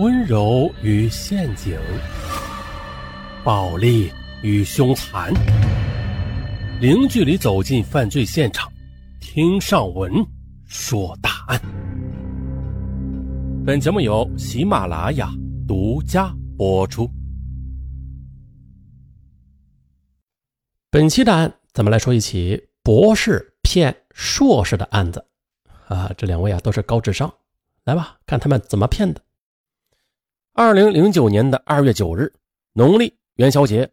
温柔与陷阱，暴力与凶残，零距离走进犯罪现场，听上文说大案。本节目由喜马拉雅独家播出。本期的案，咱们来说一起博士骗硕士的案子。啊，这两位啊都是高智商，来吧，看他们怎么骗的。二零零九年的二月九日，农历元宵节，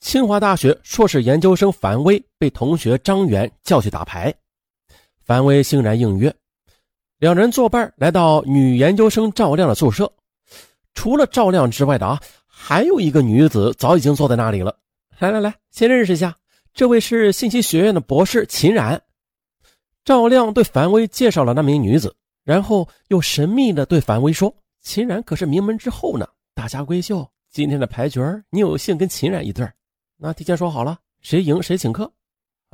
清华大学硕士研究生樊威被同学张元叫去打牌，樊威欣然应约，两人作伴来到女研究生赵亮的宿舍。除了赵亮之外的啊，还有一个女子早已经坐在那里了。来来来，先认识一下，这位是信息学院的博士秦冉。赵亮对樊威介绍了那名女子，然后又神秘的对樊威说。秦冉可是名门之后呢，大家闺秀，今天的牌局你有幸跟秦冉一对那提前说好了，谁赢谁请客。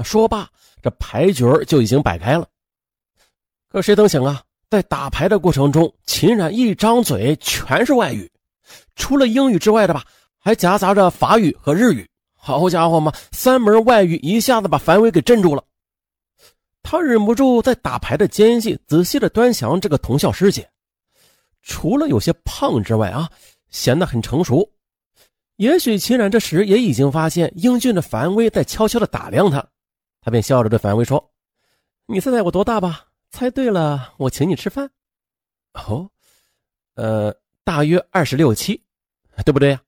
说罢，这牌局就已经摆开了。可谁曾想啊，在打牌的过程中，秦冉一张嘴全是外语，除了英语之外的吧，还夹杂着法语和日语。好家伙嘛，三门外语一下子把樊威给镇住了。他忍不住在打牌的间隙仔细的端详这个同校师姐。除了有些胖之外啊，显得很成熟。也许秦冉这时也已经发现英俊的樊威在悄悄的打量他，他便笑着对樊威说：“你猜猜我多大吧？猜对了，我请你吃饭。”哦，呃，大约二十六七，对不对呀？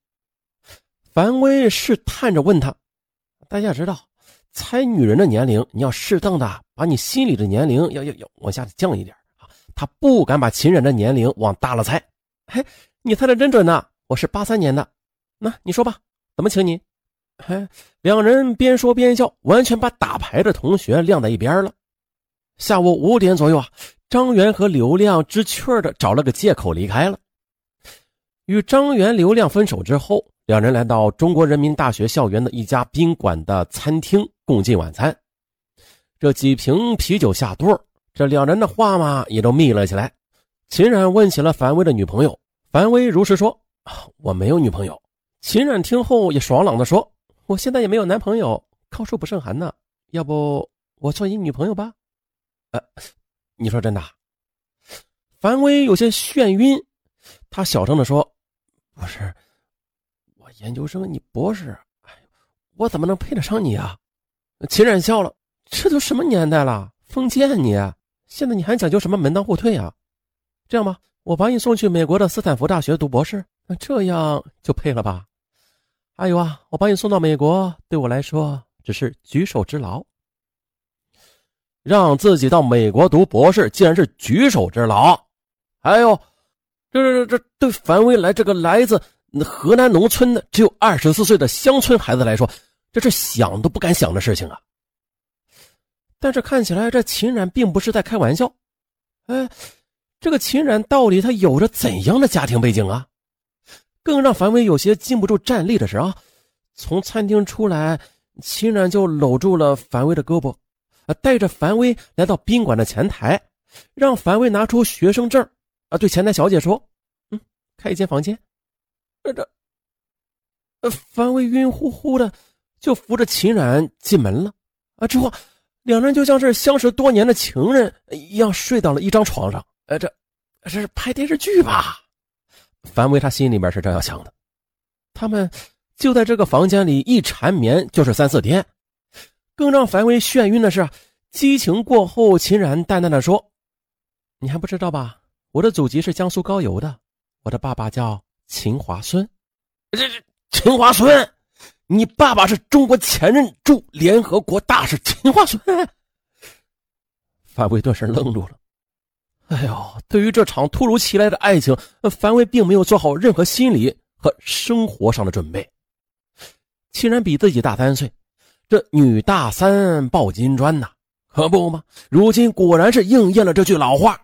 樊威试探着问他。大家知道，猜女人的年龄，你要适当的把你心里的年龄要要要往下降一点。他不敢把秦冉的年龄往大了猜，嘿，你猜的真准呐！我是八三年的，那你说吧，怎么请你？嘿，两人边说边笑，完全把打牌的同学晾在一边了。下午五点左右啊，张元和刘亮知趣的找了个借口离开了。与张元、刘亮分手之后，两人来到中国人民大学校园的一家宾馆的餐厅共进晚餐。这几瓶啤酒下肚。这两人的话嘛，也都密了起来。秦冉问起了樊威的女朋友，樊威如实说：“我没有女朋友。”秦冉听后也爽朗的说：“我现在也没有男朋友，高处不胜寒呢。要不我做你女朋友吧？”呃，你说真的？樊威有些眩晕，他小声的说：“不是，我研究生，你博士，哎，我怎么能配得上你啊？”秦冉笑了：“这都什么年代了，封建你！”现在你还讲究什么门当户对啊？这样吧，我把你送去美国的斯坦福大学读博士，那这样就配了吧？还有啊，我把你送到美国，对我来说只是举手之劳。让自己到美国读博士，竟然是举手之劳？还有，这这这这对樊威来这个来自河南农村的只有二十四岁的乡村孩子来说，这是想都不敢想的事情啊！但是看起来这秦冉并不是在开玩笑，哎，这个秦冉到底他有着怎样的家庭背景啊？更让樊威有些禁不住站立的是啊，从餐厅出来，秦冉就搂住了樊威的胳膊，啊，带着樊威来到宾馆的前台，让樊威拿出学生证，啊，对前台小姐说：“嗯，开一间房间。”这，呃，樊威晕乎乎的就扶着秦冉进门了，啊，之后。两人就像是相识多年的情人一样睡到了一张床上。呃，这这是拍电视剧吧？樊威他心里面是这样想的。他们就在这个房间里一缠绵就是三四天。更让樊威眩晕的是，激情过后，秦然淡淡的说：“你还不知道吧？我的祖籍是江苏高邮的，我的爸爸叫秦华孙。这这秦华孙。”你爸爸是中国前任驻联合国大使秦华孙。范伟顿时愣住了。哎呦，对于这场突如其来的爱情，樊伟并没有做好任何心理和生活上的准备。秦然比自己大三岁，这女大三抱金砖呐，可不吗？如今果然是应验了这句老话。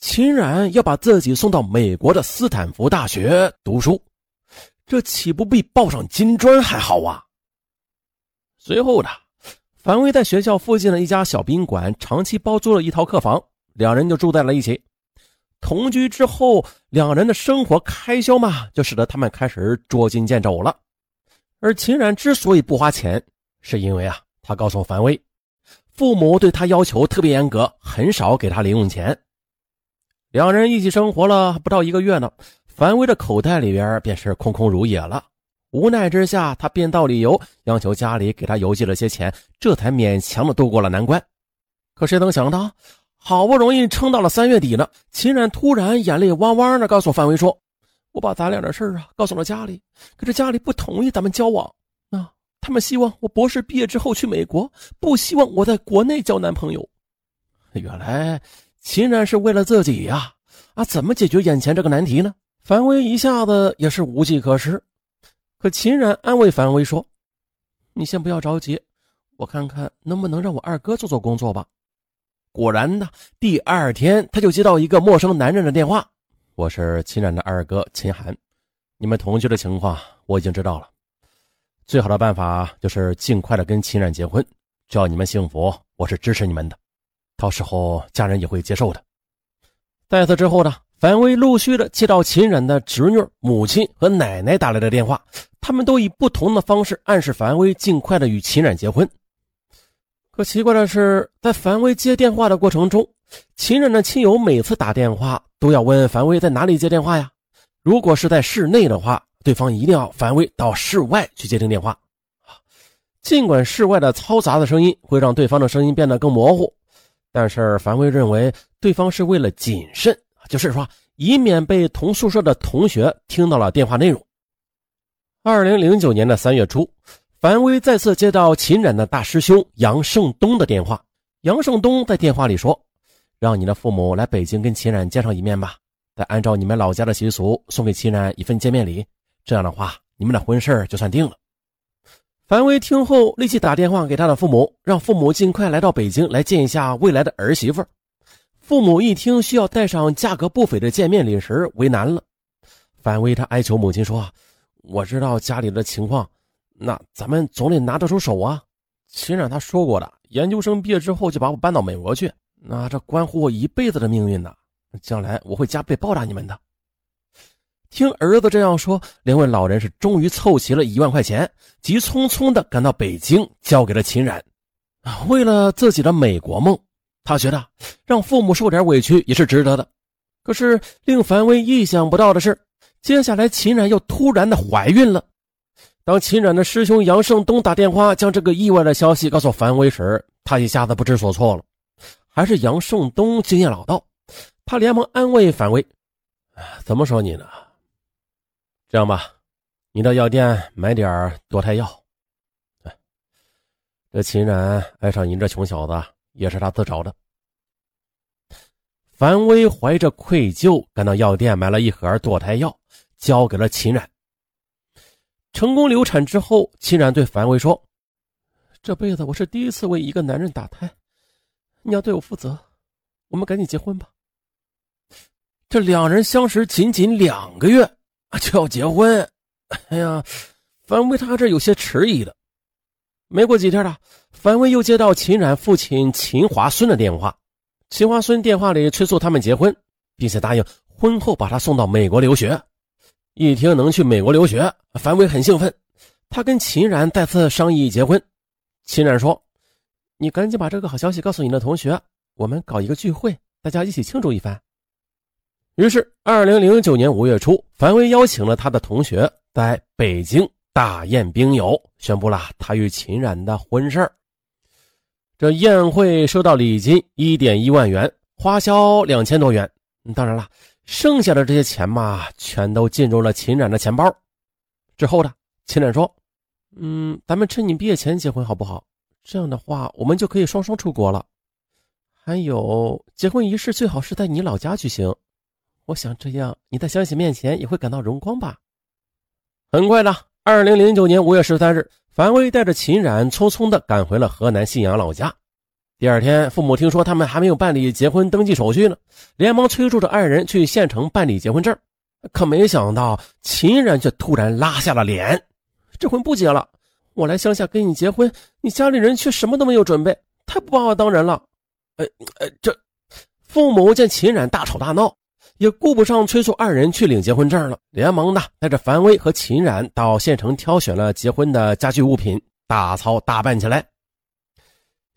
秦冉要把自己送到美国的斯坦福大学读书。这岂不比抱上金砖还好啊？随后的，樊威在学校附近的一家小宾馆长期包租了一套客房，两人就住在了一起。同居之后，两人的生活开销嘛，就使得他们开始捉襟见肘了。而秦冉之所以不花钱，是因为啊，他告诉樊威，父母对他要求特别严格，很少给他零用钱。两人一起生活了不到一个月呢，樊威的口袋里边便是空空如也了。无奈之下，他编造理由，央求家里给他邮寄了些钱，这才勉强的度过了难关。可谁能想到？好不容易撑到了三月底呢，秦冉突然眼泪汪汪的告诉范威说：“我把咱俩的事啊告诉了家里，可是家里不同意咱们交往啊，他们希望我博士毕业之后去美国，不希望我在国内交男朋友。”原来秦冉是为了自己呀，啊，怎么解决眼前这个难题呢？樊威一下子也是无计可施。可秦冉安慰樊威说：“你先不要着急，我看看能不能让我二哥做做工作吧。”果然呢，第二天他就接到一个陌生男人的电话：“我是秦冉的二哥秦寒，你们同居的情况我已经知道了。最好的办法就是尽快的跟秦冉结婚，只要你们幸福，我是支持你们的。到时候家人也会接受的。”在此之后呢，樊威陆续的接到秦冉的侄女、母亲和奶奶打来的电话，他们都以不同的方式暗示樊威尽快的与秦冉结婚。可奇怪的是，在樊威接电话的过程中，秦冉的亲友每次打电话都要问樊威在哪里接电话呀？如果是在室内的话，对方一定要樊威到室外去接听电话。尽管室外的嘈杂的声音会让对方的声音变得更模糊，但是樊威认为对方是为了谨慎，就是说以免被同宿舍的同学听到了电话内容。二零零九年的三月初。樊威再次接到秦冉的大师兄杨胜东的电话。杨胜东在电话里说：“让你的父母来北京跟秦冉见上一面吧，再按照你们老家的习俗送给秦冉一份见面礼。这样的话，你们的婚事就算定了。”樊威听后立即打电话给他的父母，让父母尽快来到北京来见一下未来的儿媳妇。父母一听需要带上价格不菲的见面礼时，为难了。反为他哀求母亲说：“我知道家里的情况。”那咱们总得拿得出手啊！秦冉他说过的，研究生毕业之后就把我搬到美国去，那这关乎我一辈子的命运呢。将来我会加倍报答你们的。听儿子这样说，两位老人是终于凑齐了一万块钱，急匆匆的赶到北京，交给了秦冉。为了自己的美国梦，他觉得让父母受点委屈也是值得的。可是令樊威意想不到的是，接下来秦冉又突然的怀孕了。当秦冉的师兄杨胜东打电话将这个意外的消息告诉樊威时，他一下子不知所措了。还是杨胜东经验老道，他连忙安慰樊威：“怎么说你呢？这样吧，你到药店买点堕胎药。这秦冉爱上您这穷小子，也是他自找的。”樊威怀着愧疚赶到药店买了一盒堕胎药，交给了秦冉。成功流产之后，秦冉对樊威说：“这辈子我是第一次为一个男人打胎，你要对我负责，我们赶紧结婚吧。”这两人相识仅仅两个月就要结婚，哎呀，樊威他这有些迟疑的。没过几天了，樊威又接到秦冉父亲秦华孙的电话，秦华孙电话里催促他们结婚，并且答应婚后把他送到美国留学。一听能去美国留学，樊威很兴奋。他跟秦冉再次商议结婚。秦冉说：“你赶紧把这个好消息告诉你的同学，我们搞一个聚会，大家一起庆祝一番。”于是，二零零九年五月初，樊威邀请了他的同学在北京大宴宾友，宣布了他与秦冉的婚事这宴会收到礼金一点一万元，花销两千多元。当然了。剩下的这些钱嘛，全都进入了秦冉的钱包。之后呢，秦冉说：“嗯，咱们趁你毕业前结婚好不好？这样的话，我们就可以双双出国了。还有，结婚仪式最好是在你老家举行。我想这样，你在乡亲面前也会感到荣光吧。”很快的，二零零九年五月十三日，樊威带着秦冉匆匆的赶回了河南信阳老家。第二天，父母听说他们还没有办理结婚登记手续呢，连忙催促着二人去县城办理结婚证。可没想到，秦冉却突然拉下了脸：“这婚不结了，我来乡下跟你结婚，你家里人却什么都没有准备，太不把我当人了。”呃呃，这父母见秦冉大吵大闹，也顾不上催促二人去领结婚证了，连忙的带着樊威和秦冉到县城挑选了结婚的家具物品，大操大办起来。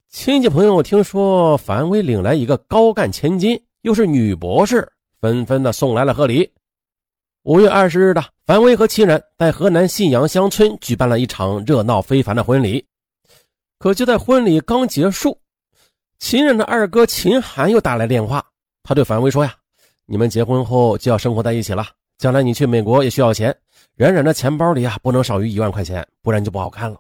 亲戚朋友听说樊威领来一个高干千金，又是女博士，纷纷的送来了贺礼。五月二十日的，樊威和秦冉在河南信阳乡村举办了一场热闹非凡的婚礼。可就在婚礼刚结束，秦冉的二哥秦寒又打来电话，他对樊威说呀。你们结婚后就要生活在一起了，将来你去美国也需要钱，冉冉的钱包里啊不能少于一万块钱，不然就不好看了。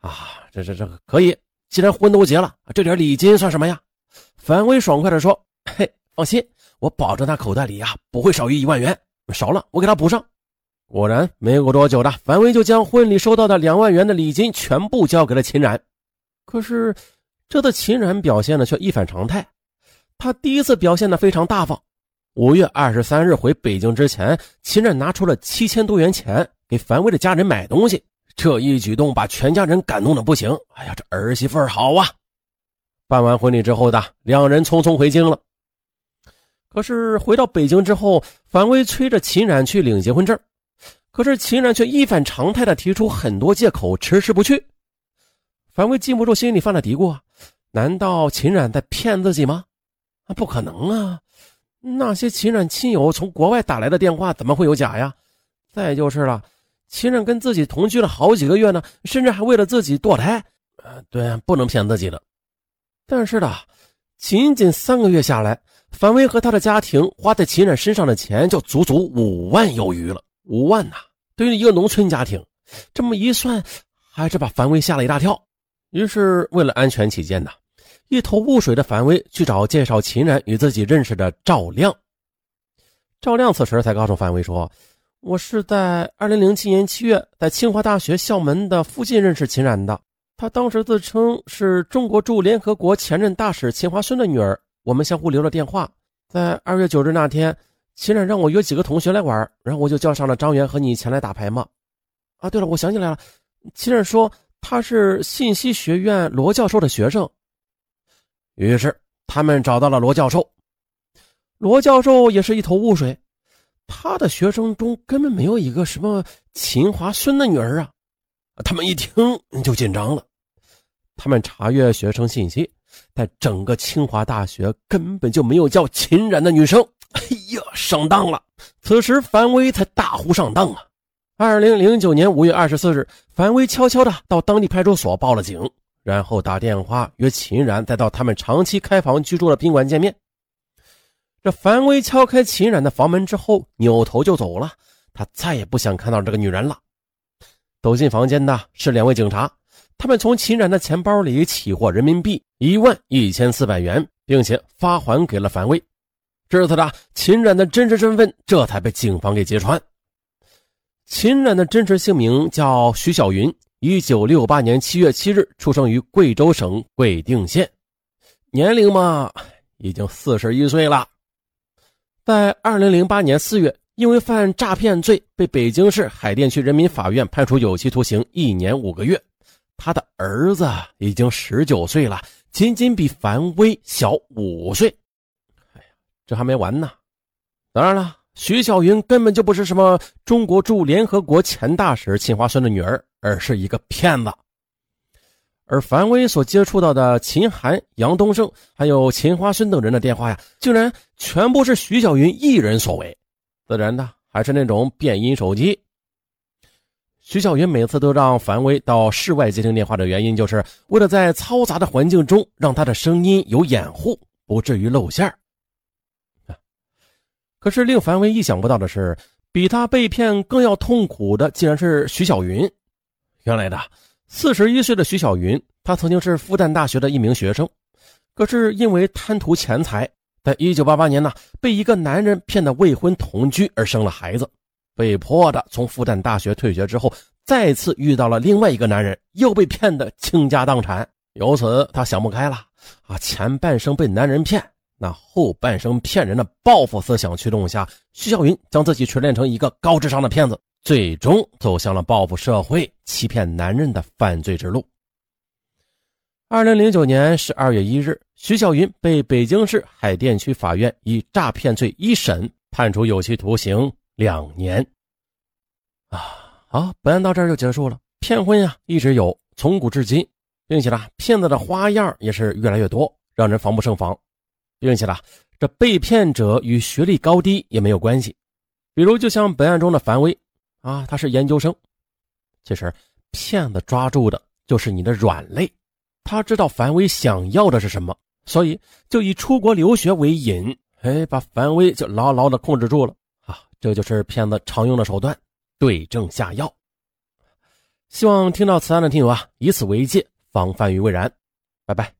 啊，这这这可以，既然婚都结了，这点礼金算什么呀？樊威爽快地说：“嘿，放心，我保证他口袋里呀不会少于一万元，少了我给他补上。”果然，没过多久的，樊威就将婚礼收到的两万元的礼金全部交给了秦冉。可是，这次秦冉表现的却一反常态。他第一次表现的非常大方。五月二十三日回北京之前，秦冉拿出了七千多元钱给樊威的家人买东西。这一举动把全家人感动的不行。哎呀，这儿媳妇好啊！办完婚礼之后的两人匆匆回京了。可是回到北京之后，樊威催着秦冉去领结婚证，可是秦冉却一反常态的提出很多借口，迟迟不去。樊威禁不住心里犯了嘀咕啊：难道秦冉在骗自己吗？不可能啊！那些秦冉亲友从国外打来的电话怎么会有假呀？再就是了，秦冉跟自己同居了好几个月呢，甚至还为了自己堕胎。呃，对，不能骗自己的。但是的，仅仅三个月下来，樊威和他的家庭花在秦冉身上的钱就足足五万有余了。五万呐，对于一个农村家庭，这么一算，还是把樊威吓了一大跳。于是，为了安全起见呢。一头雾水的樊威去找介绍秦冉与自己认识的赵亮。赵亮此时才告诉樊威说：“我是在二零零七年七月在清华大学校门的附近认识秦冉的。他当时自称是中国驻联合国前任大使秦华孙的女儿。我们相互留了电话。在二月九日那天，秦冉让我约几个同学来玩，然后我就叫上了张元和你前来打牌嘛。啊，对了，我想起来了，秦冉说他是信息学院罗教授的学生。”于是他们找到了罗教授，罗教授也是一头雾水，他的学生中根本没有一个什么秦华孙的女儿啊！他们一听就紧张了，他们查阅学生信息，在整个清华大学根本就没有叫秦冉的女生。哎呀，上当了！此时樊威才大呼上当啊！二零零九年五月二十四日，樊威悄悄的到当地派出所报了警。然后打电话约秦冉，再到他们长期开房居住的宾馆见面。这樊威敲开秦冉的房门之后，扭头就走了。他再也不想看到这个女人了。走进房间的是两位警察，他们从秦冉的钱包里起获人民币一万一千四百元，并且发还给了樊威。至此的秦冉的真实身份这才被警方给揭穿。秦冉的真实姓名叫徐小云。一九六八年七月七日出生于贵州省贵定县，年龄嘛已经四十一岁了。在二零零八年四月，因为犯诈骗罪，被北京市海淀区人民法院判处有期徒刑一年五个月。他的儿子已经十九岁了，仅仅比樊威小五岁。哎呀，这还没完呢！当然了。徐小云根本就不是什么中国驻联合国前大使秦华孙的女儿，而是一个骗子。而樊威所接触到的秦寒、杨东胜，还有秦花生等人的电话呀，竟然全部是徐小云一人所为。自然的，还是那种变音手机。徐小云每次都让樊威到室外接听电话的原因，就是为了在嘈杂的环境中让他的声音有掩护，不至于露馅可是令樊威意想不到的是，比他被骗更要痛苦的，竟然是徐小云。原来的四十一岁的徐小云，她曾经是复旦大学的一名学生，可是因为贪图钱财，在一九八八年呢，被一个男人骗得未婚同居而生了孩子，被迫的从复旦大学退学之后，再次遇到了另外一个男人，又被骗得倾家荡产。由此，他想不开了啊，前半生被男人骗。那后半生骗人的报复思想驱动下，徐小云将自己锤炼成一个高智商的骗子，最终走向了报复社会、欺骗男人的犯罪之路。二零零九年十二月一日，徐小云被北京市海淀区法院以诈骗罪一审判处有期徒刑两年。啊，好，本案到这儿就结束了。骗婚呀，一直有，从古至今，并且呢，骗子的花样也是越来越多，让人防不胜防。并且呢，这被骗者与学历高低也没有关系。比如，就像本案中的樊威啊，他是研究生。其实，骗子抓住的就是你的软肋。他知道樊威想要的是什么，所以就以出国留学为引，哎，把樊威就牢牢的控制住了啊！这就是骗子常用的手段，对症下药。希望听到此案的听友啊，以此为戒，防范于未然。拜拜。